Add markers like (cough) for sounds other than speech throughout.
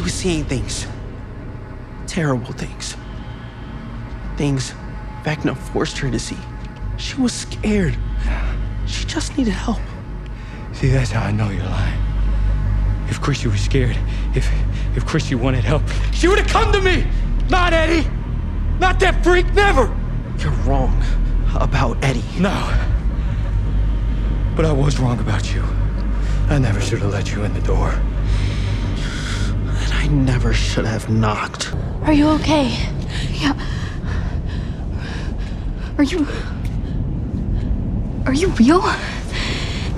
She was seeing things. Terrible things. Things Vecna forced her to see. She was scared. She just needed help. See, that's how I know you're lying. If Chrissy was scared, if if Chrissy wanted help, she would have come to me! Not Eddie! Not that freak, never! You're wrong about Eddie. No. But I was wrong about you. I never should have let you in the door. And never should have knocked. Are you okay? Yeah. Are you. Are you real?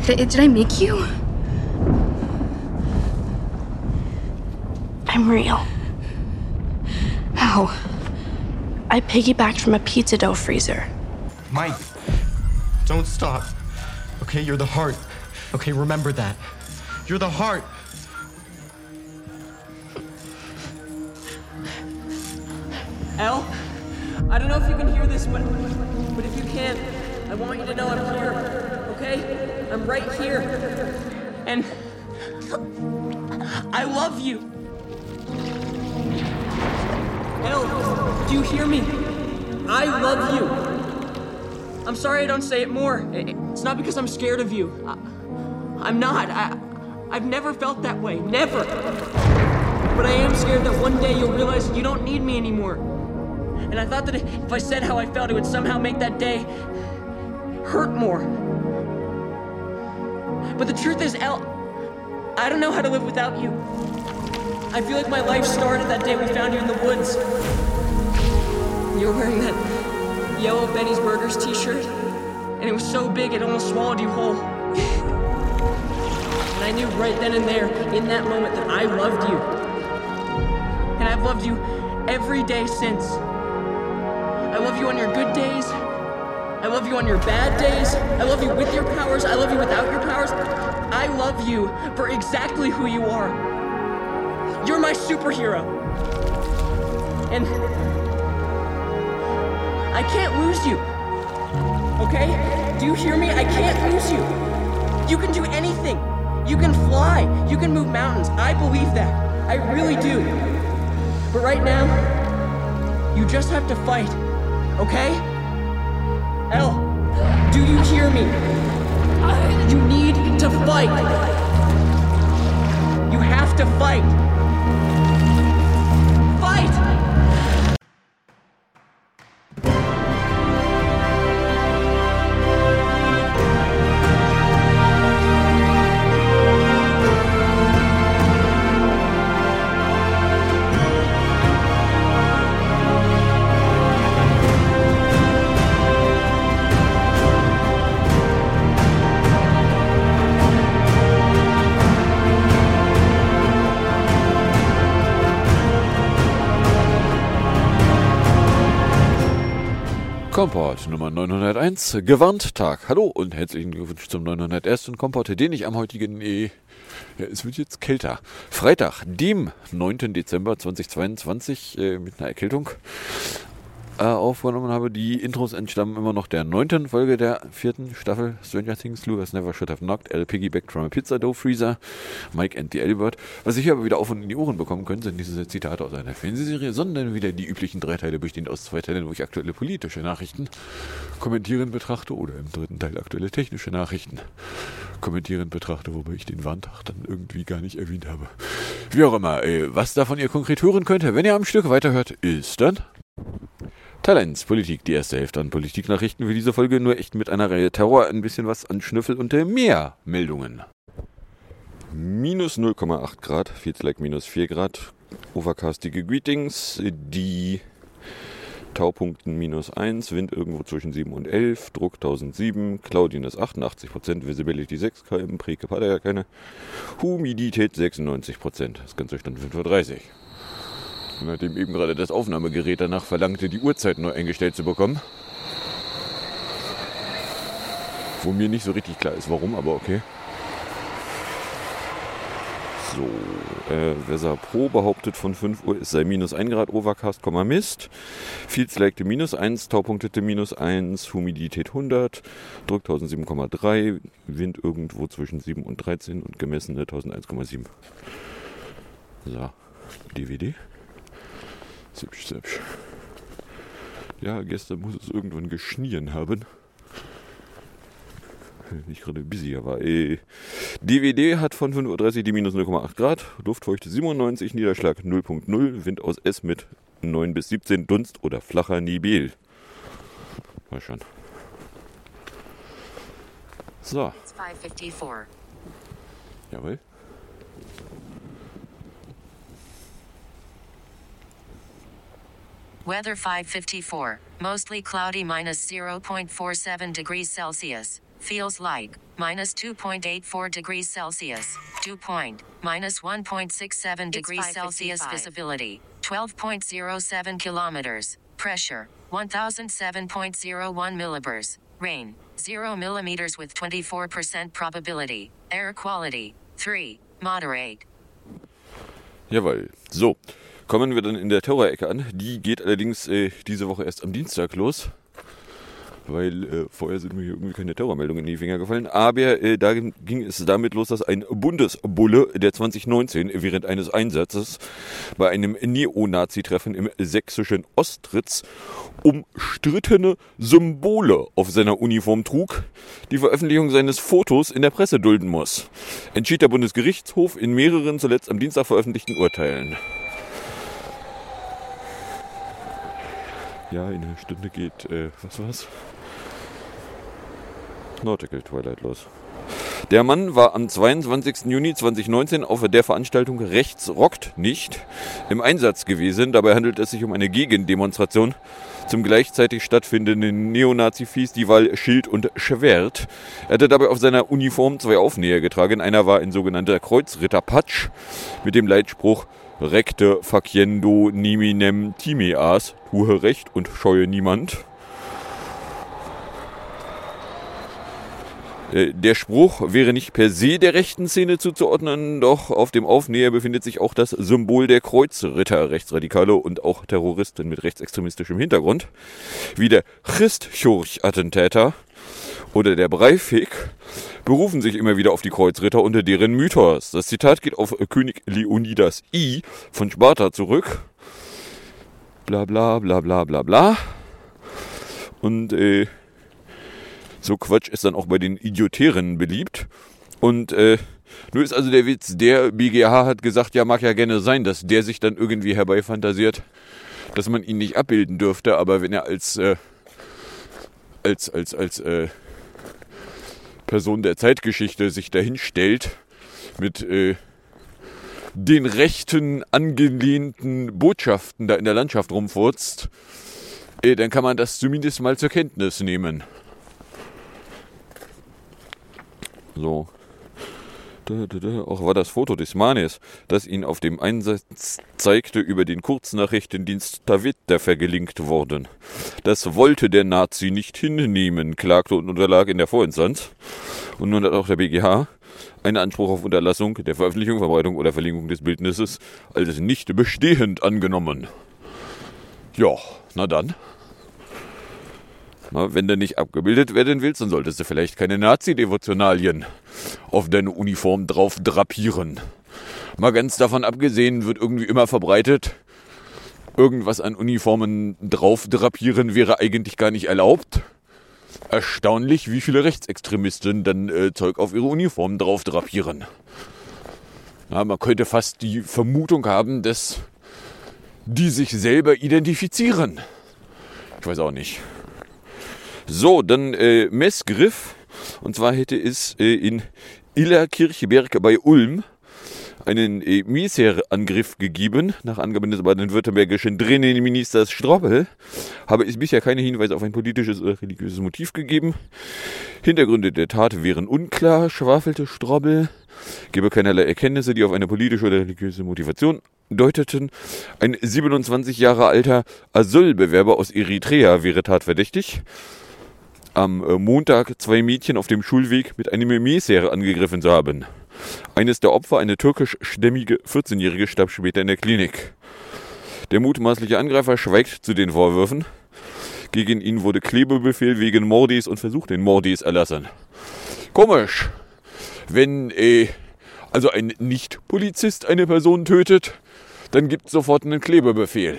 Did, did I make you? I'm real. How? I piggybacked from a pizza dough freezer. Mike, don't stop. Okay, you're the heart. Okay, remember that. You're the heart. El, I don't know if you can hear this, but but if you can, I want you to know I'm here. Okay? I'm right here. And I love you. El, do you hear me? I love you. I'm sorry I don't say it more. It's not because I'm scared of you. I, am not. I, I've never felt that way. Never. But I am scared that one day you'll realize you don't need me anymore. And I thought that if I said how I felt, it would somehow make that day hurt more. But the truth is, El, I don't know how to live without you. I feel like my life started that day we found you in the woods. You were wearing that yellow Benny's Burgers t shirt, and it was so big it almost swallowed you whole. and I knew right then and there, in that moment, that I loved you. And I've loved you every day since. I love you on your good days. I love you on your bad days. I love you with your powers. I love you without your powers. I love you for exactly who you are. You're my superhero. And I can't lose you. Okay? Do you hear me? I can't lose you. You can do anything. You can fly. You can move mountains. I believe that. I really do. But right now, you just have to fight. Okay? El, do you hear me? You need to fight. You have to. Fight! Komport Nummer 901, gewarnt Tag. Hallo und herzlichen Glückwunsch zum 901. Komport, den ich am heutigen, äh, ja, es wird jetzt kälter, Freitag, dem 9. Dezember 2022, äh, mit einer Erkältung äh, aufgenommen habe. Die Intros entstammen immer noch der neunten Folge der vierten Staffel Stranger Things. Lucas Never Should Have Knocked, L. Piggyback from a Pizza Dough Freezer, Mike and the Elbert. Was ich hier aber wieder auf und in die Ohren bekommen können, sind diese Zitate aus einer Fernsehserie, sondern wieder die üblichen drei Teile bestehend aus zwei Teilen, wo ich aktuelle politische Nachrichten kommentieren betrachte oder im dritten Teil aktuelle technische Nachrichten kommentieren betrachte, wobei ich den Warntag dann irgendwie gar nicht erwähnt habe. Wie auch immer, ey, was davon ihr konkret hören könnt, wenn ihr am Stück weiterhört, ist dann 1, Politik, die erste Hälfte an Politiknachrichten für diese Folge, nur echt mit einer Reihe Terror, ein bisschen was an Schnüffel und mehr Meldungen. Minus 0,8 Grad, Feels minus 4 Grad, overcastige Greetings, die Taupunkten minus 1, Wind irgendwo zwischen 7 und 11, Druck 1007, Cloudiness 88%, Visibility 6 km, Preke hat ja keine, Humidität 96%, das Ganze stand 5.30 Uhr. Nachdem eben gerade das Aufnahmegerät danach verlangte, die Uhrzeit neu eingestellt zu bekommen. Wo mir nicht so richtig klar ist, warum, aber okay. So, äh, Weser Pro behauptet von 5 Uhr, es sei minus 1 Grad Overcast, Mist. Fields legte minus 1, Taupunktete minus 1, Humidität 100, Druck 1007,3, Wind irgendwo zwischen 7 und 13 und gemessene 1001,7. So. DVD. Hübsch, hübsch. Ja, gestern muss es irgendwann geschnien haben. Nicht gerade busy, aber äh, DVD hat von 5.30 Uhr die minus 0,8 Grad, Luftfeuchte 97, Niederschlag 0.0, Wind aus S mit 9 bis 17 Dunst oder flacher Nibel. Mal schon. So, It's 554. jawohl. Weather 554. Mostly cloudy minus 0.47 degrees Celsius. Feels like minus 2.84 degrees Celsius. Dew point minus 1.67 degrees Celsius. Visibility 12.07 kilometers. Pressure 1007.01 millibars. Rain 0 millimeters with 24% probability. Air quality 3. Moderate. Jawohl. So, kommen wir dann in der Terrorecke an. Die geht allerdings äh, diese Woche erst am Dienstag los. Weil äh, vorher sind mir hier irgendwie keine Terrormeldungen in die Finger gefallen. Aber äh, da ging es damit los, dass ein Bundesbulle, der 2019 während eines Einsatzes bei einem Neonazi-Treffen im sächsischen Ostritz umstrittene Symbole auf seiner Uniform trug, die Veröffentlichung seines Fotos in der Presse dulden muss. Entschied der Bundesgerichtshof in mehreren zuletzt am Dienstag veröffentlichten Urteilen. Ja, in einer Stunde geht, äh, was war's? Nautical Twilight los. Der Mann war am 22. Juni 2019 auf der Veranstaltung Rechts rockt nicht im Einsatz gewesen. Dabei handelt es sich um eine Gegendemonstration zum gleichzeitig stattfindenden Neonazi-Festival Schild und Schwert. Er hatte dabei auf seiner Uniform zwei Aufnäher getragen. Einer war ein sogenannter Kreuzritterpatsch mit dem Leitspruch Recte faciendo niminem timeas, tue Recht und scheue niemand. Der Spruch wäre nicht per se der rechten Szene zuzuordnen, doch auf dem Aufnäher befindet sich auch das Symbol der Kreuzritter, Rechtsradikale und auch Terroristen mit rechtsextremistischem Hintergrund, wie der Christchurch-Attentäter oder der Breivik, berufen sich immer wieder auf die Kreuzritter unter deren Mythos. Das Zitat geht auf König Leonidas I von Sparta zurück. Bla bla bla bla bla bla. Und äh, so Quatsch ist dann auch bei den Idiotären beliebt. Und äh, nur ist also der Witz, der BGH hat gesagt, ja, mag ja gerne sein, dass der sich dann irgendwie herbeifantasiert, dass man ihn nicht abbilden dürfte, aber wenn er als, äh, als, als, als äh, Person der Zeitgeschichte sich dahin stellt mit äh, den rechten angelehnten Botschaften da in der Landschaft rumfurzt, äh, dann kann man das zumindest mal zur Kenntnis nehmen. So. Auch war das Foto des Mannes, das ihn auf dem Einsatz zeigte, über den Kurznachrichtendienst Tavita vergelinkt worden. Das wollte der Nazi nicht hinnehmen, klagte und unterlag in der Vorinstanz. Und nun hat auch der BGH einen Anspruch auf Unterlassung der Veröffentlichung, Verbreitung oder Verlinkung des Bildnisses als nicht bestehend angenommen. Ja, na dann. Wenn du nicht abgebildet werden willst, dann solltest du vielleicht keine Nazi-Devotionalien auf deine Uniform drauf drapieren. Mal ganz davon abgesehen, wird irgendwie immer verbreitet, irgendwas an Uniformen drauf drapieren wäre eigentlich gar nicht erlaubt. Erstaunlich, wie viele Rechtsextremisten dann äh, Zeug auf ihre Uniformen drauf drapieren. Na, man könnte fast die Vermutung haben, dass die sich selber identifizieren. Ich weiß auch nicht. So, dann äh, Messgriff. Und zwar hätte es äh, in Illerkirchberg bei Ulm einen äh, Miserangriff gegeben. Nach Angaben des baden-württembergischen Drinnenministers Strobel habe es bisher keine Hinweise auf ein politisches oder religiöses Motiv gegeben. Hintergründe der Tat wären unklar, schwafelte Strobel. Gebe keinerlei Erkenntnisse, die auf eine politische oder religiöse Motivation deuteten. Ein 27 Jahre alter Asylbewerber aus Eritrea wäre tatverdächtig am äh, Montag zwei Mädchen auf dem Schulweg mit einem Messer angegriffen zu haben. Eines der Opfer, eine türkischstämmige 14-Jährige, starb später in der Klinik. Der mutmaßliche Angreifer schweigt zu den Vorwürfen. Gegen ihn wurde Klebebefehl wegen Mordis und Versuch den Mordis erlassen. Komisch. Wenn äh, also ein Nicht-Polizist eine Person tötet, dann gibt es sofort einen Klebebefehl.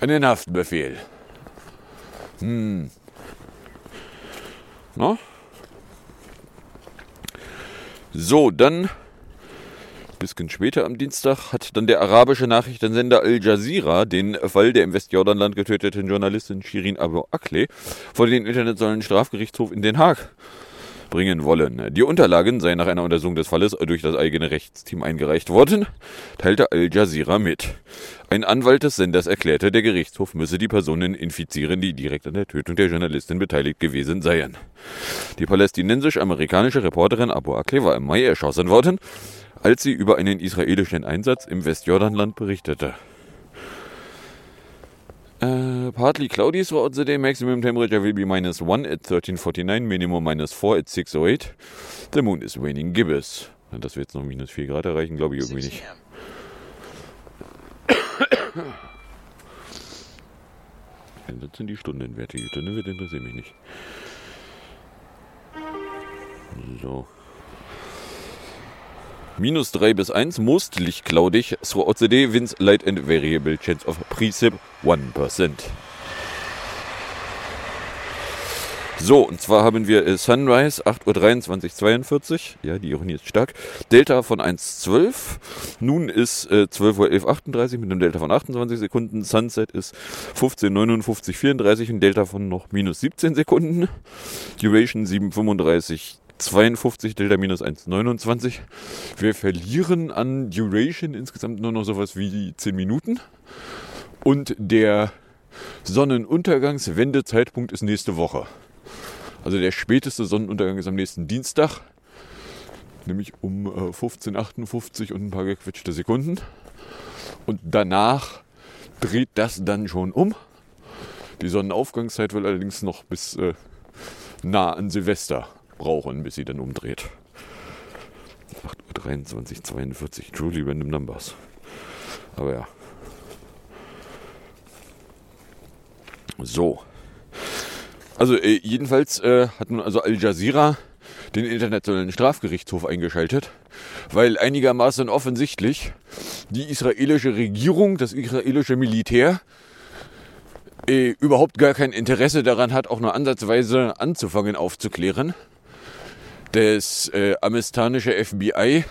Einen Haftbefehl. Hm. Na? So, dann bisschen später am Dienstag hat dann der arabische Nachrichtensender Al Jazeera den Fall der im Westjordanland getöteten Journalistin Shirin Abu Akleh vor den internationalen Strafgerichtshof in Den Haag bringen wollen. Die Unterlagen seien nach einer Untersuchung des Falles durch das eigene Rechtsteam eingereicht worden, teilte Al Jazeera mit. Ein Anwalt des Senders erklärte, der Gerichtshof müsse die Personen infizieren, die direkt an der Tötung der Journalistin beteiligt gewesen seien. Die palästinensisch-amerikanische Reporterin Abu Akleh war im Mai erschossen worden, als sie über einen israelischen Einsatz im Westjordanland berichtete. Uh, partly cloudy throughout the day. Maximum temperature will be minus 1 at 1349, minimum minus 4 at 608. The moon is waning gibbous. Dass wir jetzt noch minus 4 Grad erreichen, glaube ich irgendwie nicht. (coughs) Das sind die Stundenwerte. Die Stundenwerte interessieren mich nicht. So. Minus 3 bis 1, mostly cloudig. Throughout the day, winds light and variable. Chance of precip 1%. So, und zwar haben wir äh, Sunrise 8.23 Uhr Ja, die Ironie ist stark. Delta von 1.12. Nun ist äh, 12.11.38 Uhr mit einem Delta von 28 Sekunden. Sunset ist 15.59.34 und Delta von noch minus 17 Sekunden. Duration 7.35 52 Delta minus 1,29. Wir verlieren an Duration insgesamt nur noch sowas wie 10 Minuten. Und der Sonnenuntergangswendezeitpunkt ist nächste Woche. Also der späteste Sonnenuntergang ist am nächsten Dienstag, nämlich um äh, 15.58 und ein paar gequetschte Sekunden. Und danach dreht das dann schon um. Die Sonnenaufgangszeit will allerdings noch bis äh, nah an Silvester brauchen, bis sie dann umdreht. 8.23 Uhr, 42, truly random numbers. Aber ja. So. Also äh, jedenfalls äh, hat nun also Al Jazeera den Internationalen Strafgerichtshof eingeschaltet, weil einigermaßen offensichtlich die israelische Regierung, das israelische Militär äh, überhaupt gar kein Interesse daran hat, auch nur ansatzweise anzufangen aufzuklären. Das äh, amerikanische FBI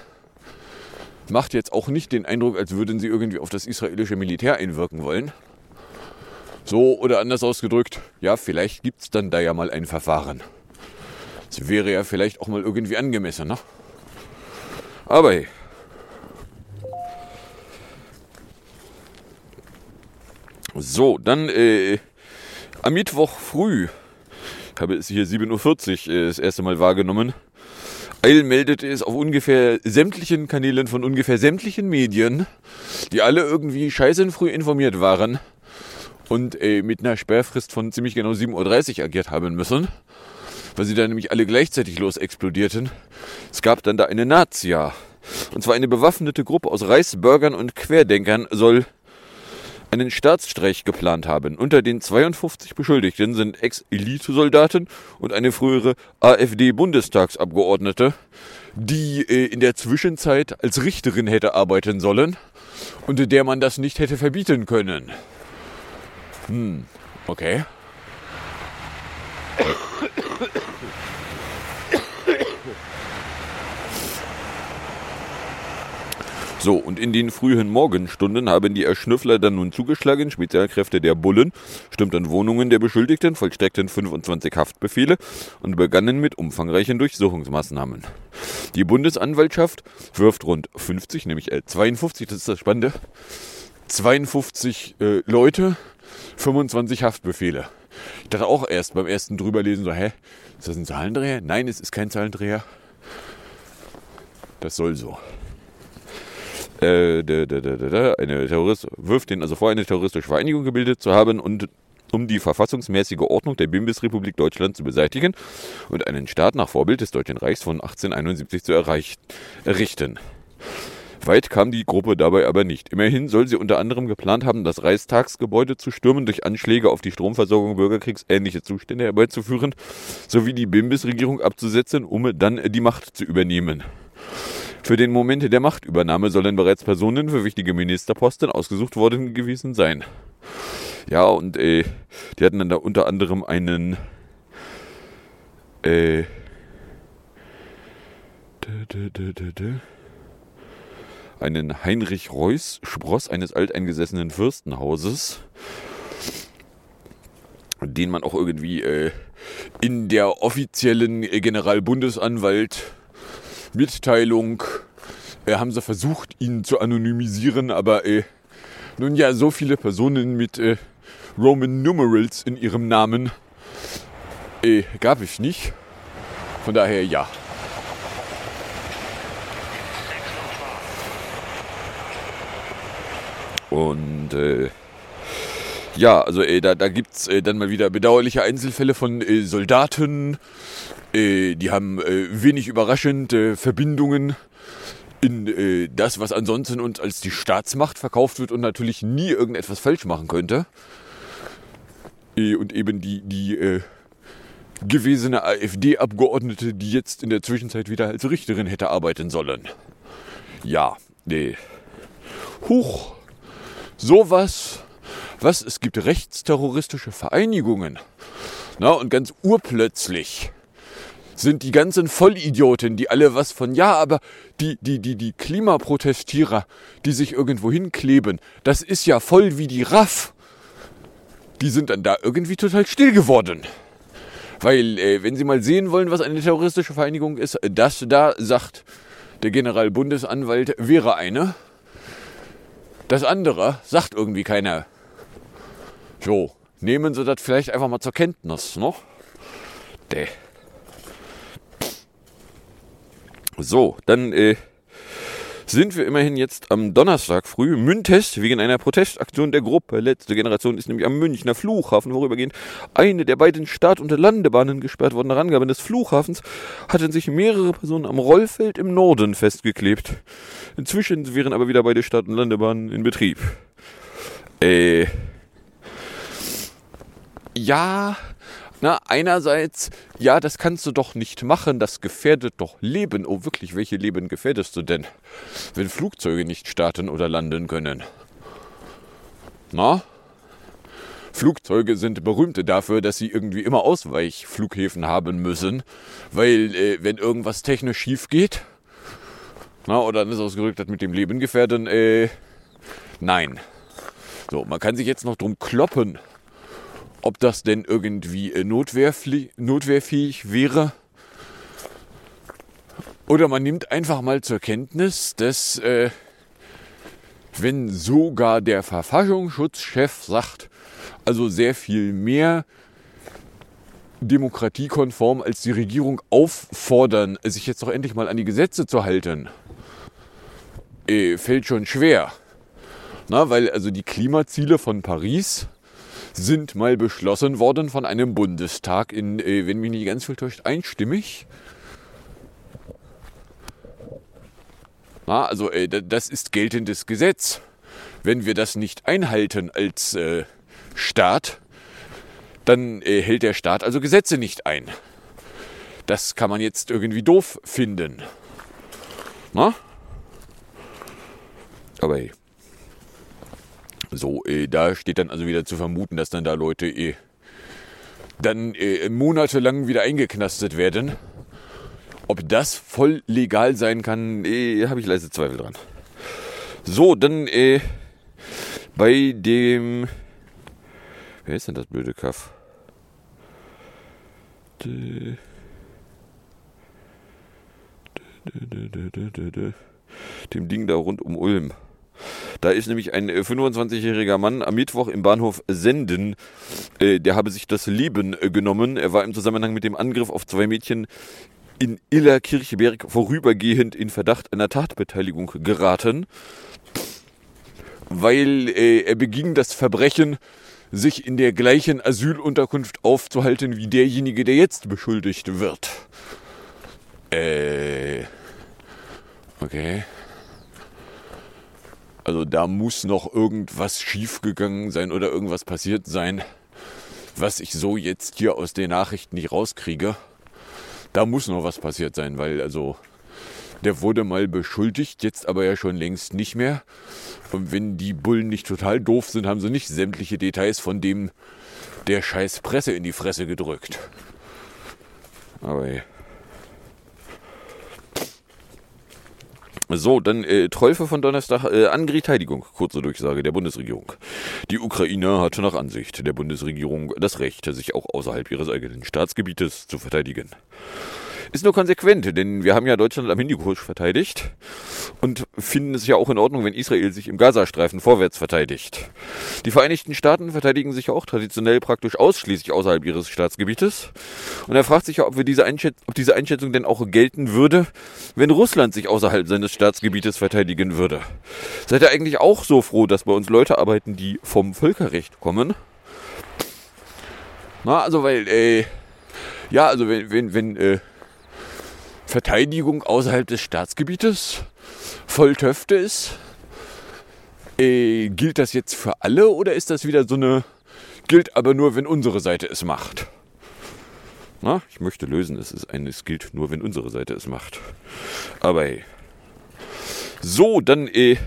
macht jetzt auch nicht den Eindruck, als würden sie irgendwie auf das israelische Militär einwirken wollen. So oder anders ausgedrückt, ja, vielleicht gibt es dann da ja mal ein Verfahren. Das wäre ja vielleicht auch mal irgendwie angemessen, ne? Aber hey. So, dann äh, am Mittwoch früh, ich habe es hier 7.40 Uhr äh, das erste Mal wahrgenommen, Eil meldete es auf ungefähr sämtlichen Kanälen von ungefähr sämtlichen Medien, die alle irgendwie scheiße früh informiert waren und äh, mit einer Sperrfrist von ziemlich genau 7.30 Uhr agiert haben müssen, weil sie dann nämlich alle gleichzeitig los explodierten. Es gab dann da eine Nazia. Und zwar eine bewaffnete Gruppe aus Reichsbürgern und Querdenkern soll einen Staatsstreich geplant haben. Unter den 52 Beschuldigten sind Ex-Elite-Soldaten und eine frühere AfD-Bundestagsabgeordnete, die äh, in der Zwischenzeit als Richterin hätte arbeiten sollen und der man das nicht hätte verbieten können. Hm, okay. So, und in den frühen Morgenstunden haben die Erschnüffler dann nun zugeschlagen. Spezialkräfte der Bullen stürmten Wohnungen der Beschuldigten, vollstreckten 25 Haftbefehle und begannen mit umfangreichen Durchsuchungsmaßnahmen. Die Bundesanwaltschaft wirft rund 50, nämlich äh, 52, das ist das Spannende, 52 äh, Leute, 25 Haftbefehle. Ich dachte auch erst beim ersten drüberlesen so, hä, ist das ein Zahlendreher? Nein, es ist kein Zahlendreher. Das soll so äh, eine Terrorist wirft den also vor, eine terroristische Vereinigung gebildet zu haben und um die verfassungsmäßige Ordnung der Bimbisrepublik Deutschland zu beseitigen und einen Staat nach Vorbild des Deutschen Reichs von 1871 zu errichten. Weit kam die Gruppe dabei aber nicht. Immerhin soll sie unter anderem geplant haben, das Reichstagsgebäude zu stürmen, durch Anschläge auf die Stromversorgung bürgerkriegsähnliche Zustände herbeizuführen, sowie die Bimbis-Regierung abzusetzen, um dann die Macht zu übernehmen. Für den Moment der Machtübernahme sollen bereits Personen für wichtige Ministerposten ausgesucht worden gewesen sein. Ja, und äh, die hatten dann da unter anderem einen äh, einen Heinrich Reuß, Spross eines alteingesessenen Fürstenhauses, den man auch irgendwie äh, in der offiziellen äh, Generalbundesanwalt Mitteilung äh, haben sie versucht, ihn zu anonymisieren, aber äh, nun ja, so viele Personen mit äh, Roman Numerals in ihrem Namen äh, gab es nicht. Von daher ja. Und äh, ja, also äh, da, da gibt es äh, dann mal wieder bedauerliche Einzelfälle von äh, Soldaten. Äh, die haben äh, wenig überraschend äh, Verbindungen in äh, das, was ansonsten uns als die Staatsmacht verkauft wird und natürlich nie irgendetwas falsch machen könnte. Äh, und eben die, die gewesene AfD-Abgeordnete, die jetzt in der Zwischenzeit wieder als Richterin hätte arbeiten sollen. Ja, nee. Huch. Sowas. Was? Es gibt rechtsterroristische Vereinigungen. Na, und ganz urplötzlich sind die ganzen Vollidioten, die alle was von, ja, aber die, die, die, die Klimaprotestierer, die sich irgendwo hinkleben, das ist ja voll wie die RAF. Die sind dann da irgendwie total still geworden. Weil, äh, wenn Sie mal sehen wollen, was eine terroristische Vereinigung ist, das da sagt der Generalbundesanwalt wäre eine. Das andere sagt irgendwie keiner. So, nehmen Sie das vielleicht einfach mal zur Kenntnis, ne? Däh. So, dann äh, sind wir immerhin jetzt am Donnerstag früh Müntest wegen einer Protestaktion der Gruppe. Letzte Generation ist nämlich am Münchner Flughafen vorübergehend eine der beiden Start- und Landebahnen gesperrt worden. Nach Angaben des Flughafens hatten sich mehrere Personen am Rollfeld im Norden festgeklebt. Inzwischen wären aber wieder beide Start- und Landebahnen in Betrieb. Äh. Ja, na, einerseits, ja, das kannst du doch nicht machen, das gefährdet doch Leben. Oh, wirklich, welche Leben gefährdest du denn, wenn Flugzeuge nicht starten oder landen können? Na? Flugzeuge sind berühmt dafür, dass sie irgendwie immer Ausweichflughäfen haben müssen, weil äh, wenn irgendwas technisch schief geht, na, oder dann ist ausgerückt hat mit dem Leben gefährden, äh, nein. So, man kann sich jetzt noch drum kloppen, ob das denn irgendwie äh, notwehrfähig wäre. Oder man nimmt einfach mal zur Kenntnis, dass äh, wenn sogar der Verfassungsschutzchef sagt, also sehr viel mehr demokratiekonform als die Regierung auffordern, sich jetzt doch endlich mal an die Gesetze zu halten, äh, fällt schon schwer. Na, weil also die Klimaziele von Paris sind mal beschlossen worden von einem Bundestag in, äh, wenn mich nicht ganz viel täuscht, einstimmig. Na, also äh, das ist geltendes Gesetz. Wenn wir das nicht einhalten als äh, Staat, dann hält der Staat also Gesetze nicht ein. Das kann man jetzt irgendwie doof finden. Na? Aber hey. So, äh, da steht dann also wieder zu vermuten, dass dann da Leute äh, dann äh, monatelang wieder eingeknastet werden. Ob das voll legal sein kann, äh, habe ich leise Zweifel dran. So, dann äh, bei dem. Wer ist denn das blöde Kaff? Dem Ding da rund um Ulm. Da ist nämlich ein 25-jähriger Mann am Mittwoch im Bahnhof Senden. Äh, der habe sich das Leben äh, genommen. Er war im Zusammenhang mit dem Angriff auf zwei Mädchen in Illerkirchberg vorübergehend in Verdacht einer Tatbeteiligung geraten, weil äh, er beging das Verbrechen, sich in der gleichen Asylunterkunft aufzuhalten wie derjenige, der jetzt beschuldigt wird. Äh. Okay. Also da muss noch irgendwas schiefgegangen sein oder irgendwas passiert sein, was ich so jetzt hier aus den Nachrichten nicht rauskriege. Da muss noch was passiert sein, weil also Der wurde mal beschuldigt, jetzt aber ja schon längst nicht mehr. Und wenn die Bullen nicht total doof sind, haben sie nicht sämtliche Details von dem der scheiß Presse in die Fresse gedrückt. Aber ey. So, dann äh, Treufe von Donnerstag, äh, Angriffsverteidigung, kurze Durchsage der Bundesregierung. Die Ukraine hatte nach Ansicht der Bundesregierung das Recht, sich auch außerhalb ihres eigenen Staatsgebietes zu verteidigen. Ist nur konsequent, denn wir haben ja Deutschland am Hindukusch verteidigt und finden es ja auch in Ordnung, wenn Israel sich im Gazastreifen vorwärts verteidigt. Die Vereinigten Staaten verteidigen sich auch traditionell praktisch ausschließlich außerhalb ihres Staatsgebietes. Und er fragt sich ja, ob, wir diese ob diese Einschätzung denn auch gelten würde, wenn Russland sich außerhalb seines Staatsgebietes verteidigen würde. Seid ihr eigentlich auch so froh, dass bei uns Leute arbeiten, die vom Völkerrecht kommen? Na, also weil, äh, ja, also wenn, wenn, wenn, äh, Verteidigung außerhalb des Staatsgebietes voll Töfte ist. Äh, gilt das jetzt für alle oder ist das wieder so eine, gilt aber nur, wenn unsere Seite es macht? Na, ich möchte lösen, es ist ein, es gilt nur, wenn unsere Seite es macht. Aber hey. So, dann äh,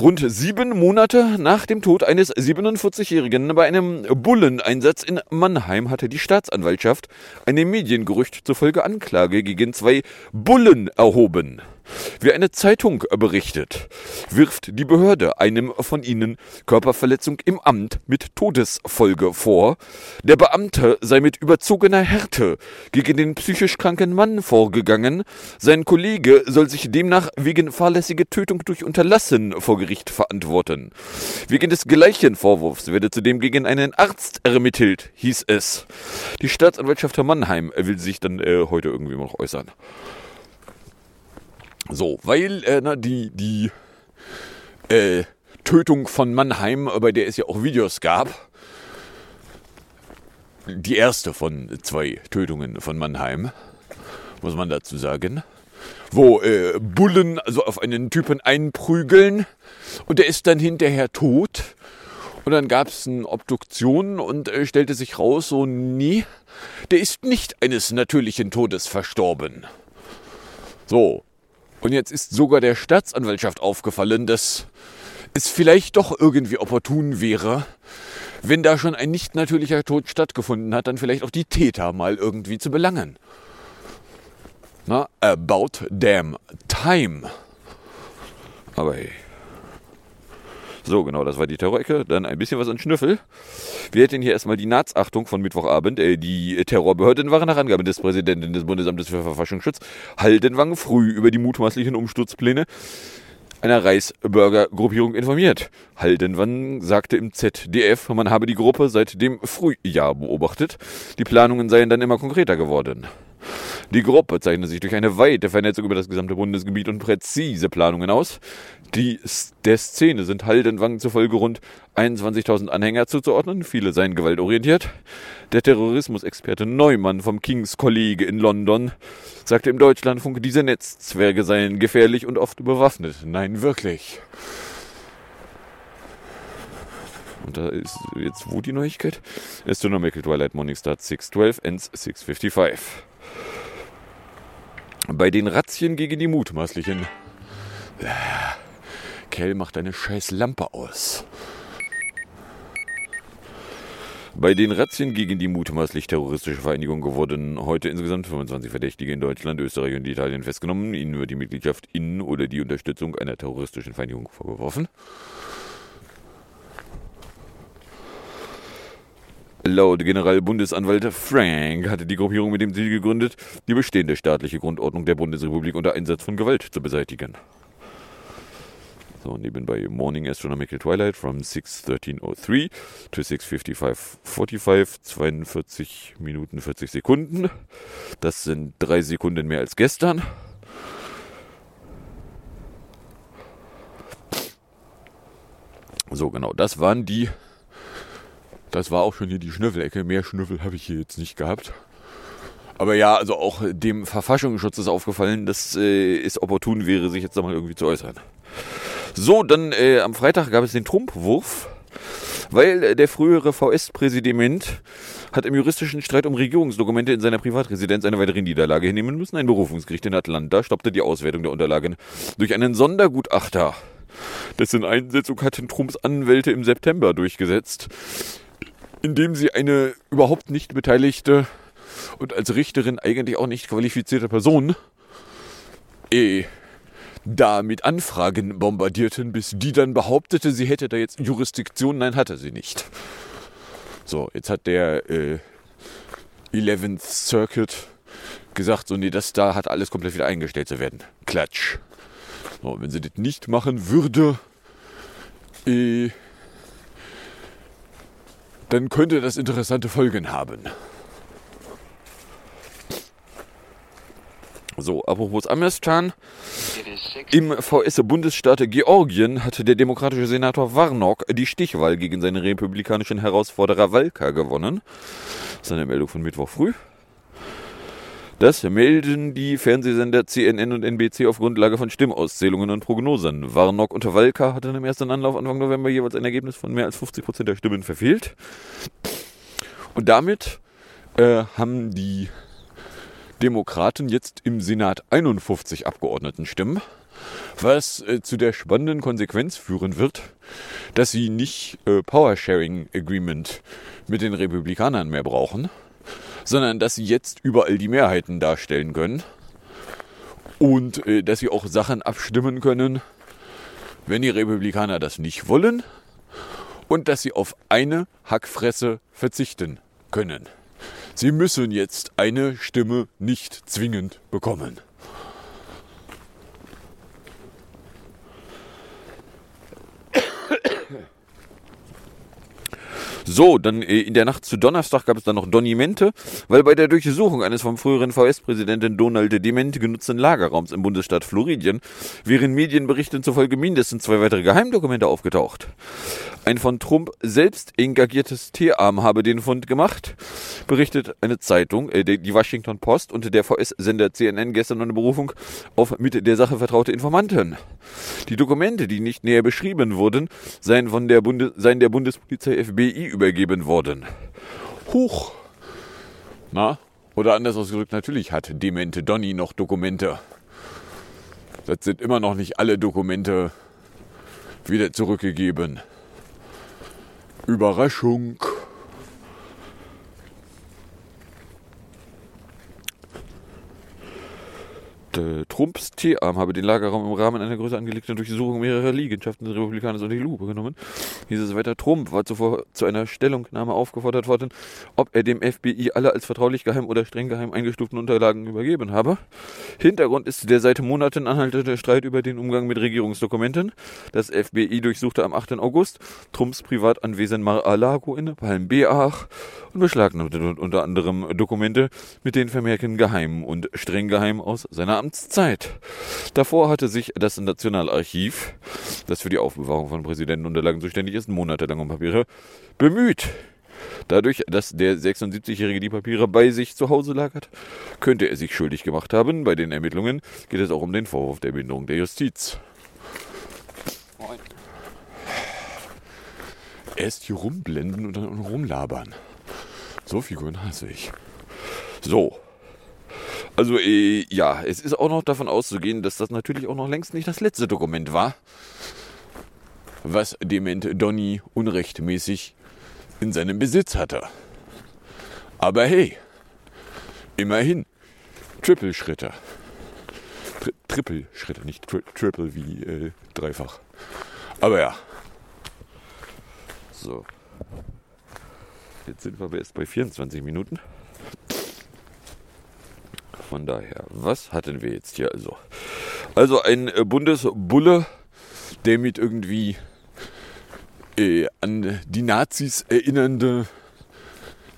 Rund sieben Monate nach dem Tod eines 47-Jährigen bei einem Bulleneinsatz in Mannheim hatte die Staatsanwaltschaft einem Mediengerücht zufolge Anklage gegen zwei Bullen erhoben. Wie eine Zeitung berichtet, wirft die Behörde einem von ihnen Körperverletzung im Amt mit Todesfolge vor. Der Beamte sei mit überzogener Härte gegen den psychisch kranken Mann vorgegangen. Sein Kollege soll sich demnach wegen fahrlässige Tötung durch Unterlassen vor Gericht verantworten. Wegen des gleichen Vorwurfs werde zudem gegen einen Arzt ermittelt, hieß es. Die Staatsanwaltschaft Mannheim will sich dann äh, heute irgendwie noch äußern. So, weil äh, na, die, die äh, Tötung von Mannheim, bei der es ja auch Videos gab, die erste von zwei Tötungen von Mannheim, muss man dazu sagen, wo äh, Bullen also auf einen Typen einprügeln und der ist dann hinterher tot. Und dann gab es eine Obduktion und äh, stellte sich raus, so nie, der ist nicht eines natürlichen Todes verstorben. So, und jetzt ist sogar der Staatsanwaltschaft aufgefallen, dass es vielleicht doch irgendwie opportun wäre, wenn da schon ein nicht natürlicher Tod stattgefunden hat, dann vielleicht auch die Täter mal irgendwie zu belangen. Na, about damn time. Aber hey. So, genau, das war die Terrorecke. Dann ein bisschen was an Schnüffel. Wir hätten hier erstmal die Nahtsachtung von Mittwochabend. Äh, die Terrorbehörden waren nach Angaben des Präsidenten des Bundesamtes für Verfassungsschutz Haldenwang früh über die mutmaßlichen Umsturzpläne einer Reichsbürgergruppierung informiert. Haldenwang sagte im ZDF, man habe die Gruppe seit dem Frühjahr beobachtet. Die Planungen seien dann immer konkreter geworden. Die Gruppe zeichnet sich durch eine weite Vernetzung über das gesamte Bundesgebiet und präzise Planungen aus. Die, der Szene sind Haldenwang zufolge rund 21.000 Anhänger zuzuordnen. Viele seien gewaltorientiert. Der Terrorismusexperte Neumann vom King's College in London sagte im Deutschlandfunk, diese Netzzwerge seien gefährlich und oft bewaffnet. Nein, wirklich. Und da ist jetzt wo die Neuigkeit? Astronomical Twilight Morning Star 612 ends 655. Bei den Razzien gegen die mutmaßlichen Kell, mach deine scheiß Lampe aus. Bei den Razzien gegen die mutmaßlich terroristische Vereinigung wurden heute insgesamt 25 Verdächtige in Deutschland, Österreich und Italien festgenommen. Ihnen wird die Mitgliedschaft in oder die Unterstützung einer terroristischen Vereinigung vorgeworfen. Laut Generalbundesanwalt Frank hatte die Gruppierung mit dem Ziel gegründet, die bestehende staatliche Grundordnung der Bundesrepublik unter Einsatz von Gewalt zu beseitigen. So, nebenbei Morning Astronomical Twilight from 6.13.03 to 6.55.45, 42 Minuten 40 Sekunden. Das sind drei Sekunden mehr als gestern. So, genau, das waren die. Das war auch schon hier die Schnüffelecke. Mehr Schnüffel habe ich hier jetzt nicht gehabt. Aber ja, also auch dem Verfassungsschutz ist aufgefallen, dass äh, es opportun wäre, sich jetzt da mal irgendwie zu äußern. So, dann äh, am Freitag gab es den Trumpwurf. weil äh, der frühere VS-Präsident hat im juristischen Streit um Regierungsdokumente in seiner Privatresidenz eine weitere Niederlage hinnehmen müssen. Ein Berufungsgericht in Atlanta stoppte die Auswertung der Unterlagen durch einen Sondergutachter. Dessen Einsetzung hatten Trumps Anwälte im September durchgesetzt, indem sie eine überhaupt nicht beteiligte und als Richterin eigentlich auch nicht qualifizierte Person eh da mit Anfragen bombardierten, bis die dann behauptete, sie hätte da jetzt Jurisdiktion. Nein, hatte sie nicht. So, jetzt hat der äh, 11th Circuit gesagt, so, nee, das da hat alles komplett wieder eingestellt zu werden. Klatsch. So, wenn sie das nicht machen würde, äh, dann könnte das interessante Folgen haben. So, apropos Amestan. Im VS-Bundesstaat Georgien hatte der demokratische Senator Warnock die Stichwahl gegen seinen republikanischen Herausforderer Walka gewonnen. Das ist eine Meldung von Mittwoch früh. Das melden die Fernsehsender CNN und NBC auf Grundlage von Stimmauszählungen und Prognosen. Warnock und Walka hatten im ersten Anlauf Anfang November jeweils ein Ergebnis von mehr als 50 Prozent der Stimmen verfehlt. Und damit äh, haben die Demokraten jetzt im Senat 51 Abgeordnetenstimmen, was äh, zu der spannenden Konsequenz führen wird, dass sie nicht äh, Power Sharing Agreement mit den Republikanern mehr brauchen, sondern dass sie jetzt überall die Mehrheiten darstellen können und äh, dass sie auch Sachen abstimmen können, wenn die Republikaner das nicht wollen und dass sie auf eine Hackfresse verzichten können. Sie müssen jetzt eine Stimme nicht zwingend bekommen. So, dann äh, in der Nacht zu Donnerstag gab es dann noch Donimente, weil bei der Durchsuchung eines vom früheren VS-Präsidenten Donald Demente genutzten Lagerraums im Bundesstaat Floridien wären Medienberichten zufolge mindestens zwei weitere Geheimdokumente aufgetaucht. Ein von Trump selbst engagiertes T-Arm habe den Fund gemacht, berichtet eine Zeitung, äh, die Washington Post und der VS-Sender CNN gestern eine Berufung auf mit der Sache vertraute Informanten. Die Dokumente, die nicht näher beschrieben wurden, seien, von der, Bunde, seien der Bundespolizei FBI übergeben worden. Huch! Na? Oder anders ausgedrückt, natürlich hat Demente Donny noch Dokumente. Das sind immer noch nicht alle Dokumente wieder zurückgegeben. Überraschung. Äh, Trumps T-Arm habe den Lagerraum im Rahmen einer größer angelegten Durchsuchung mehrerer Liegenschaften des Republikaners unter die Lupe genommen. Hieß es weiter, Trump war zuvor zu einer Stellungnahme aufgefordert worden, ob er dem FBI alle als vertraulich geheim oder streng geheim eingestuften Unterlagen übergeben habe. Hintergrund ist der seit Monaten anhaltende Streit über den Umgang mit Regierungsdokumenten. Das FBI durchsuchte am 8. August Trumps Privatanwesen Mar-a-Lago in Palm-Beach und beschlagnahmte unter anderem Dokumente mit den Vermerken geheim und streng geheim aus seiner Amtszeit. Davor hatte sich das Nationalarchiv, das für die Aufbewahrung von Präsidentenunterlagen zuständig ist, monatelang um Papiere bemüht. Dadurch, dass der 76-Jährige die Papiere bei sich zu Hause lagert, könnte er sich schuldig gemacht haben. Bei den Ermittlungen geht es auch um den Vorwurf der Behinderung der Justiz. Erst hier rumblenden und dann rumlabern. So Figuren hasse ich. So. Also, äh, ja, es ist auch noch davon auszugehen, dass das natürlich auch noch längst nicht das letzte Dokument war, was Dement Donny unrechtmäßig in seinem Besitz hatte. Aber hey, immerhin, Triple-Schritte. Tri Triple-Schritte, nicht tri Triple wie äh, dreifach. Aber ja. So. Jetzt sind wir aber erst bei 24 Minuten. Von daher, was hatten wir jetzt hier also? Also ein äh, Bundesbulle, der mit irgendwie äh, an die Nazis erinnernde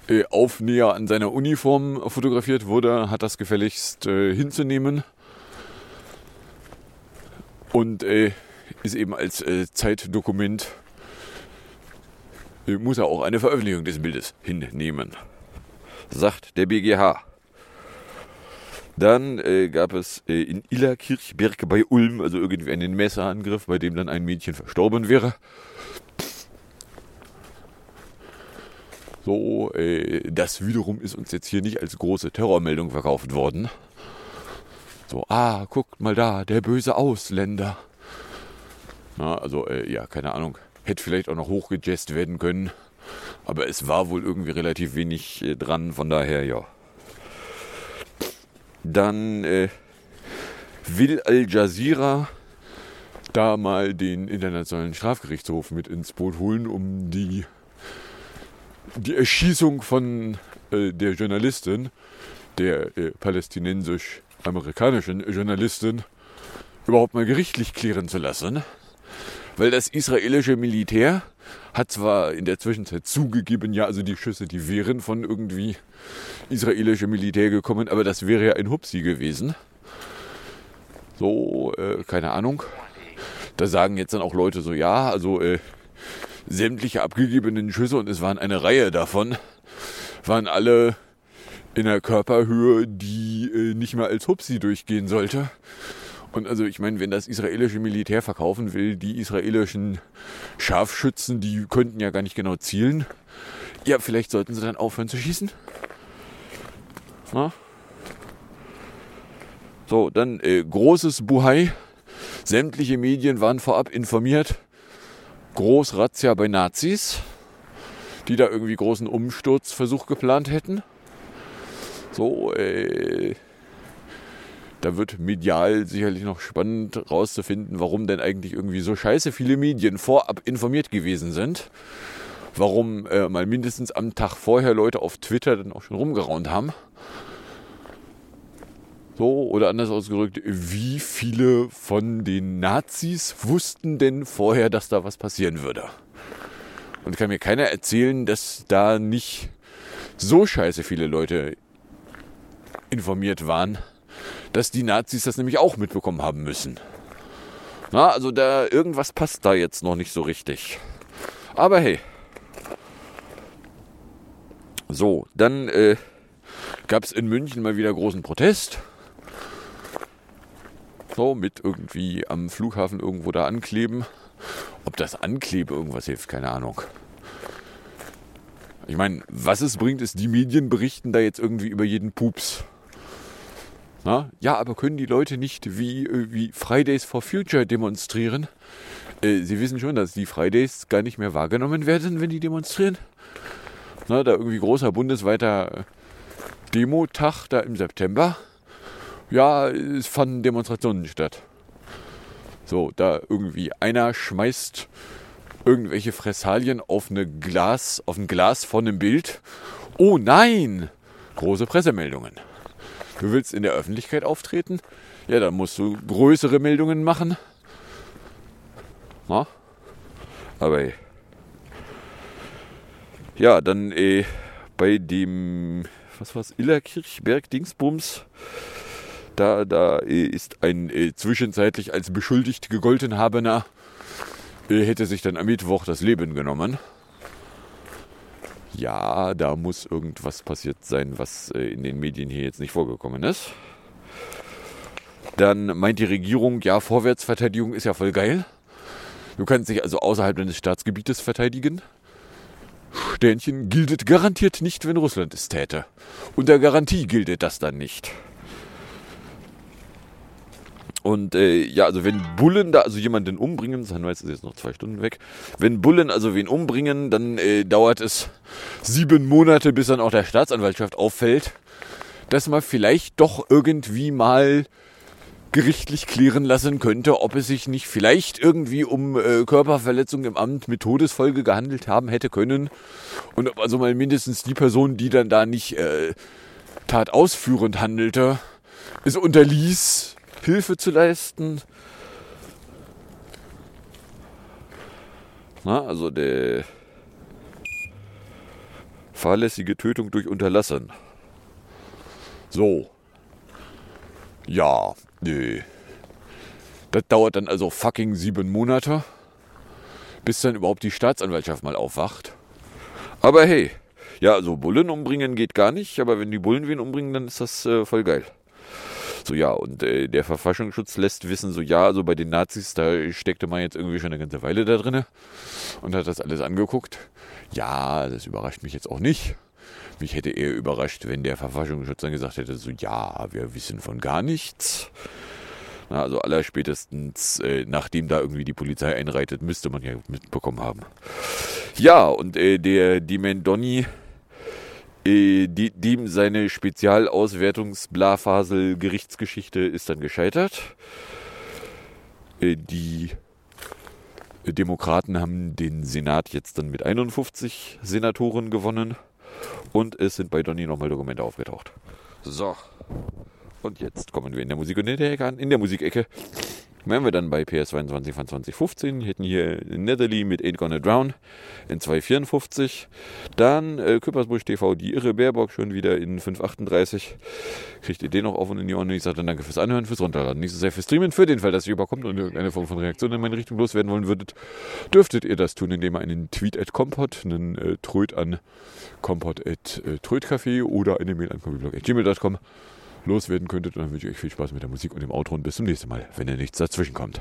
äh, Aufnäher an seiner Uniform fotografiert wurde, hat das gefälligst äh, hinzunehmen. Und äh, ist eben als äh, Zeitdokument muss er auch eine Veröffentlichung des Bildes hinnehmen, sagt der BGH. Dann äh, gab es äh, in Illerkirchberg bei Ulm also irgendwie einen Messerangriff, bei dem dann ein Mädchen verstorben wäre. So, äh, das wiederum ist uns jetzt hier nicht als große Terrormeldung verkauft worden. So, ah, guckt mal da, der böse Ausländer. Na, also, äh, ja, keine Ahnung. Hätte vielleicht auch noch hochgejazzt werden können. Aber es war wohl irgendwie relativ wenig äh, dran, von daher, ja. Dann äh, will Al Jazeera da mal den Internationalen Strafgerichtshof mit ins Boot holen, um die, die Erschießung von äh, der Journalistin, der äh, palästinensisch-amerikanischen Journalistin, überhaupt mal gerichtlich klären zu lassen. Weil das israelische Militär hat zwar in der Zwischenzeit zugegeben, ja, also die Schüsse, die wären von irgendwie israelischem Militär gekommen, aber das wäre ja ein Hupsi gewesen. So, äh, keine Ahnung. Da sagen jetzt dann auch Leute so, ja, also äh, sämtliche abgegebenen Schüsse, und es waren eine Reihe davon, waren alle in der Körperhöhe, die äh, nicht mehr als Hupsi durchgehen sollte. Und also ich meine, wenn das israelische Militär verkaufen will, die israelischen Scharfschützen, die könnten ja gar nicht genau zielen. Ja, vielleicht sollten sie dann aufhören zu schießen. Na? So, dann äh, großes Buhai. Sämtliche Medien waren vorab informiert. Großrazzia bei Nazis, die da irgendwie großen Umsturzversuch geplant hätten. So, äh, da wird medial sicherlich noch spannend rauszufinden, warum denn eigentlich irgendwie so scheiße viele Medien vorab informiert gewesen sind. Warum äh, mal mindestens am Tag vorher Leute auf Twitter dann auch schon rumgeraunt haben. So, oder anders ausgedrückt, wie viele von den Nazis wussten denn vorher, dass da was passieren würde? Und kann mir keiner erzählen, dass da nicht so scheiße viele Leute informiert waren, dass die Nazis das nämlich auch mitbekommen haben müssen. Na, also da irgendwas passt da jetzt noch nicht so richtig. Aber hey. So, dann äh, gab es in München mal wieder großen Protest. So, mit irgendwie am Flughafen irgendwo da ankleben. Ob das Anklebe irgendwas hilft, keine Ahnung. Ich meine, was es bringt, ist, die Medien berichten da jetzt irgendwie über jeden Pups. Na? Ja, aber können die Leute nicht wie, wie Fridays for Future demonstrieren? Äh, sie wissen schon, dass die Fridays gar nicht mehr wahrgenommen werden, wenn die demonstrieren. Na, da irgendwie großer bundesweiter Demotag da im September ja, es fanden Demonstrationen statt. So, da irgendwie einer schmeißt irgendwelche Fressalien auf, eine Glas, auf ein Glas von einem Bild. Oh nein! Große Pressemeldungen. Du willst in der Öffentlichkeit auftreten? Ja, dann musst du größere Meldungen machen. Na? Aber ey. Ja, dann äh, bei dem, was war's, Illerkirchberg Dingsbums da, da ist ein äh, zwischenzeitlich als beschuldigt gegolten habener, äh, hätte sich dann am Mittwoch das Leben genommen. Ja, da muss irgendwas passiert sein, was äh, in den Medien hier jetzt nicht vorgekommen ist. Dann meint die Regierung, ja, Vorwärtsverteidigung ist ja voll geil. Du kannst dich also außerhalb deines Staatsgebietes verteidigen. Sternchen gilt garantiert nicht, wenn Russland es täte. Unter Garantie gilt das dann nicht. Und äh, ja, also wenn Bullen da also jemanden umbringen, Sunrise ist jetzt noch zwei Stunden weg, wenn Bullen also wen umbringen, dann äh, dauert es sieben Monate, bis dann auch der Staatsanwaltschaft auffällt, dass man vielleicht doch irgendwie mal gerichtlich klären lassen könnte, ob es sich nicht vielleicht irgendwie um äh, Körperverletzung im Amt mit Todesfolge gehandelt haben hätte können. Und ob also mal mindestens die Person, die dann da nicht äh, tatausführend handelte, es unterließ, Hilfe zu leisten. Na, also der fahrlässige Tötung durch Unterlassen. So. Ja, nee. Das dauert dann also fucking sieben Monate, bis dann überhaupt die Staatsanwaltschaft mal aufwacht. Aber hey, ja, also Bullen umbringen geht gar nicht, aber wenn die Bullen wen umbringen, dann ist das äh, voll geil. So ja, und äh, der Verfassungsschutz lässt wissen, so ja, also bei den Nazis, da steckte man jetzt irgendwie schon eine ganze Weile da drinne und hat das alles angeguckt. Ja, das überrascht mich jetzt auch nicht. Mich hätte eher überrascht, wenn der Verfassungsschutz dann gesagt hätte, so ja, wir wissen von gar nichts. Na, also allerspätestens, äh, nachdem da irgendwie die Polizei einreitet, müsste man ja mitbekommen haben. Ja, und äh, der Demon Donny, äh, die, dem seine Spezialauswertungs-Blafasel-Gerichtsgeschichte ist dann gescheitert. Äh, die Demokraten haben den Senat jetzt dann mit 51 Senatoren gewonnen. Und es sind bei Donny nochmal Dokumente aufgetaucht. So. Und jetzt kommen wir in der Musik und in der Ecke an. In der Musikecke wären wir dann bei PS22 von 2015. Hätten hier Netherly mit Ain't Gonna Drown in 254. Dann äh, Küppersbusch TV, die irre Baerbock schon wieder in 538. Kriegt ihr den noch auf und in die Ohren. Ich sage dann danke fürs Anhören, fürs Runterladen. Nicht so sehr fürs Streamen. Für den Fall, dass ihr überkommt und irgendeine Form von Reaktion in meine Richtung loswerden wollen würdet, dürftet ihr das tun, indem ihr einen Tweet at Kompott, einen äh, Tröd an kompott at äh, Trödcafé oder eine Mail an kombiblog.gmail.com loswerden könntet. Und dann wünsche ich euch viel Spaß mit der Musik und dem Outro und bis zum nächsten Mal, wenn ihr nichts dazwischen kommt.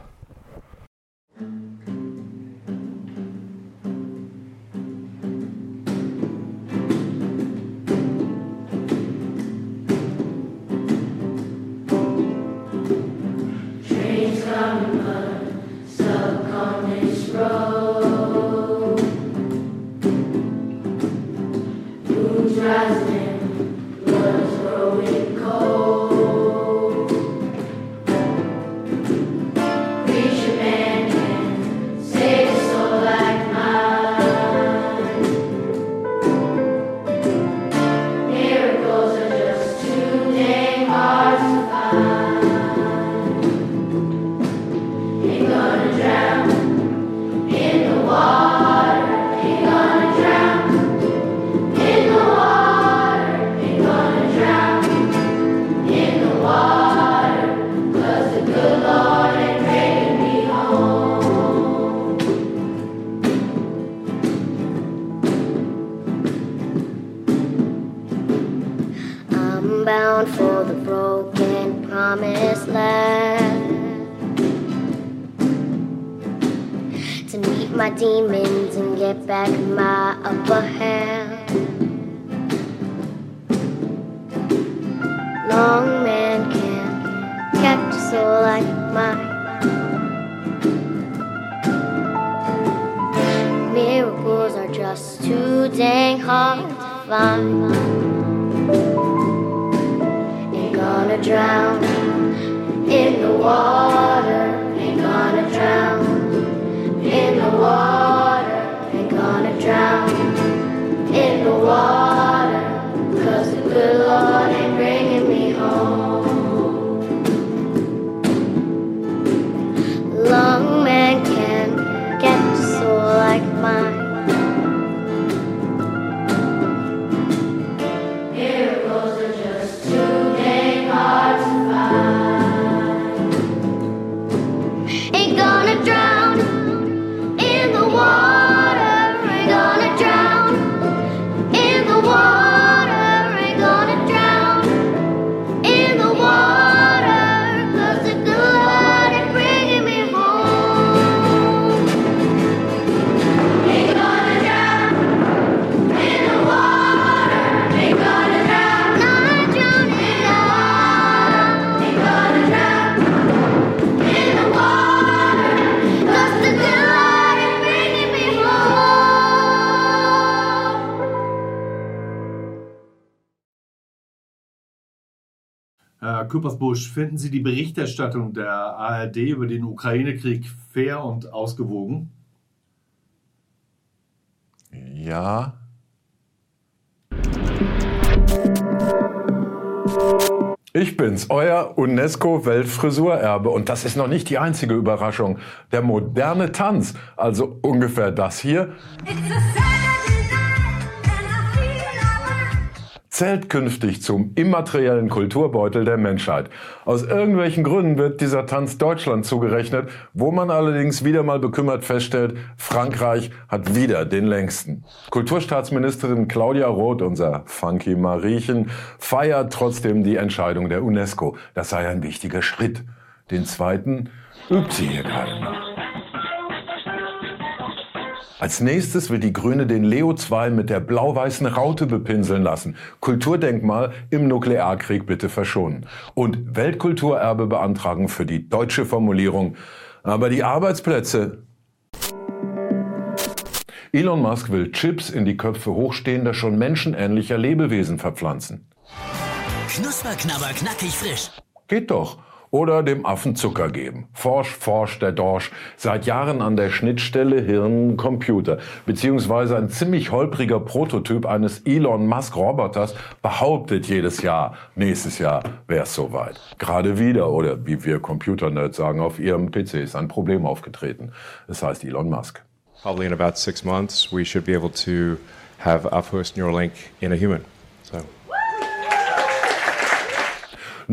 Hard to find. Ain't gonna drown in the water. Küppersbusch, finden Sie die Berichterstattung der ARD über den Ukraine-Krieg fair und ausgewogen? Ja. Ich bin's, euer UNESCO-Weltfrisurerbe. Und das ist noch nicht die einzige Überraschung. Der moderne Tanz, also ungefähr das hier, zählt künftig zum immateriellen Kulturbeutel der Menschheit. Aus irgendwelchen Gründen wird dieser Tanz Deutschland zugerechnet, wo man allerdings wieder mal bekümmert feststellt, Frankreich hat wieder den längsten. Kulturstaatsministerin Claudia Roth, unser funky Mariechen, feiert trotzdem die Entscheidung der UNESCO. Das sei ein wichtiger Schritt. Den zweiten übt sie hier gerade noch. Als nächstes will die Grüne den Leo 2 mit der blau-weißen Raute bepinseln lassen. Kulturdenkmal im Nuklearkrieg bitte verschonen. Und Weltkulturerbe beantragen für die deutsche Formulierung. Aber die Arbeitsplätze. Elon Musk will Chips in die Köpfe hochstehender, schon menschenähnlicher Lebewesen verpflanzen. Knusper, knabber, knackig, frisch. Geht doch. Oder dem Affen Zucker geben. Forsch, forsch, der Dorsch. Seit Jahren an der Schnittstelle Hirn-Computer. Beziehungsweise ein ziemlich holpriger Prototyp eines Elon Musk-Roboters behauptet jedes Jahr, nächstes Jahr wäre es soweit. Gerade wieder, oder wie wir Computernerds sagen, auf ihrem PC ist ein Problem aufgetreten. Es heißt Elon Musk. Probably in about six months, we should be able to have our first Neuralink in a human. So.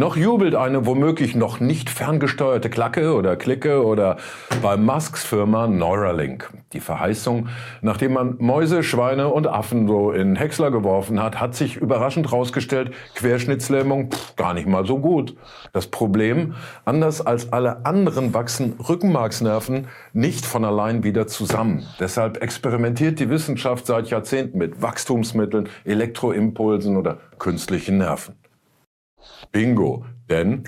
Noch jubelt eine womöglich noch nicht ferngesteuerte Klacke oder Clique oder bei Musks Firma Neuralink. Die Verheißung, nachdem man Mäuse, Schweine und Affen so in Häcksler geworfen hat, hat sich überraschend herausgestellt, Querschnittslähmung pff, gar nicht mal so gut. Das Problem, anders als alle anderen wachsen Rückenmarksnerven nicht von allein wieder zusammen. Deshalb experimentiert die Wissenschaft seit Jahrzehnten mit Wachstumsmitteln, Elektroimpulsen oder künstlichen Nerven. Bingo, denn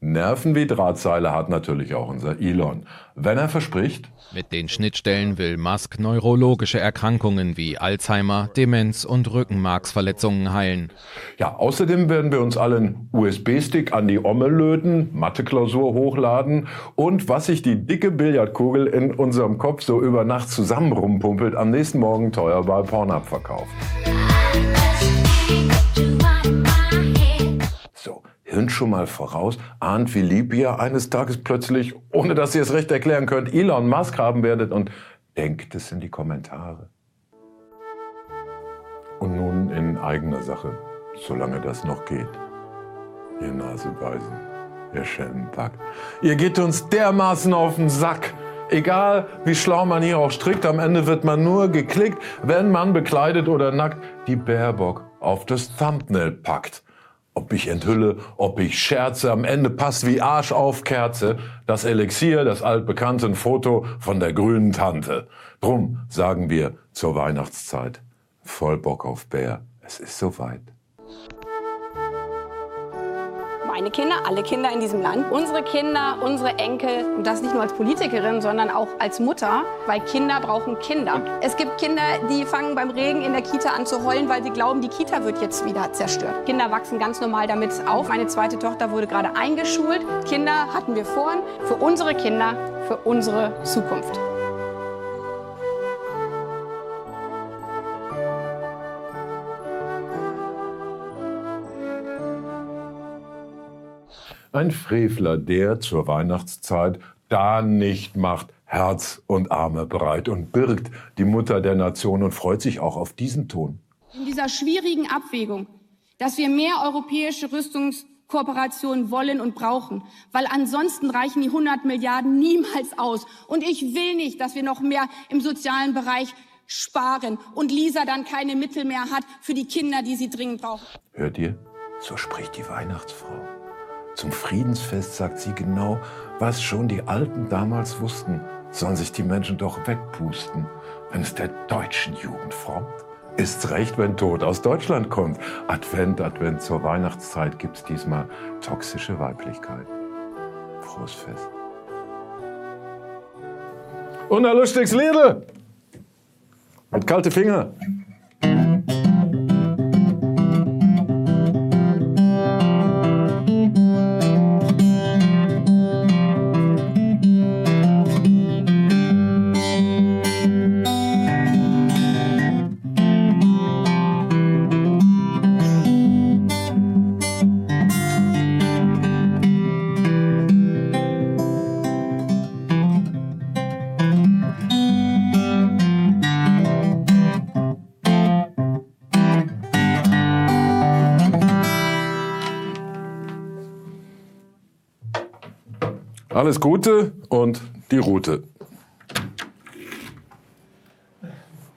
Nerven wie Drahtseile hat natürlich auch unser Elon. Wenn er verspricht, Mit den Schnittstellen will Musk neurologische Erkrankungen wie Alzheimer, Demenz und Rückenmarksverletzungen heilen. Ja, außerdem werden wir uns allen USB-Stick an die Omme löten, Mathe-Klausur hochladen und was sich die dicke Billardkugel in unserem Kopf so über Nacht zusammen rumpumpelt, am nächsten Morgen teuer bei Pornhub verkaufen. Hirn schon mal voraus, ahnt, wie lieb ihr eines Tages plötzlich, ohne dass ihr es recht erklären könnt, Elon Musk haben werdet und denkt es in die Kommentare. Und nun in eigener Sache, solange das noch geht. Ihr Naseweisen, ihr Schelmenpack. Ihr geht uns dermaßen auf den Sack. Egal, wie schlau man hier auch strickt, am Ende wird man nur geklickt, wenn man bekleidet oder nackt die Baerbock auf das Thumbnail packt. Ob ich enthülle, ob ich scherze, am Ende passt wie Arsch auf Kerze das Elixier, das altbekannte Foto von der grünen Tante. Drum sagen wir zur Weihnachtszeit, voll Bock auf Bär, es ist soweit. Meine Kinder, alle Kinder in diesem Land, unsere Kinder, unsere Enkel und das nicht nur als Politikerin, sondern auch als Mutter, weil Kinder brauchen Kinder. Es gibt Kinder, die fangen beim Regen in der Kita an zu heulen, weil sie glauben, die Kita wird jetzt wieder zerstört. Kinder wachsen ganz normal damit auf. Meine zweite Tochter wurde gerade eingeschult. Kinder hatten wir vorhin für unsere Kinder, für unsere Zukunft. Ein Frevler, der zur Weihnachtszeit da nicht macht, Herz und Arme bereit und birgt die Mutter der Nation und freut sich auch auf diesen Ton. in dieser schwierigen Abwägung, dass wir mehr europäische Rüstungskooperation wollen und brauchen, weil ansonsten reichen die 100 Milliarden niemals aus. Und ich will nicht, dass wir noch mehr im sozialen Bereich sparen und Lisa dann keine Mittel mehr hat für die Kinder, die sie dringend braucht. Hört ihr? So spricht die Weihnachtsfrau. Zum Friedensfest sagt sie genau, was schon die Alten damals wussten. Sollen sich die Menschen doch wegpusten, wenn es der deutschen Jugend frommt. Ist's recht, wenn Tod aus Deutschland kommt. Advent, Advent zur Weihnachtszeit gibt's diesmal toxische Weiblichkeit. Frohes Fest. Und ein lustiges Liedl. Mit kalte Finger. Alles Gute und die Route.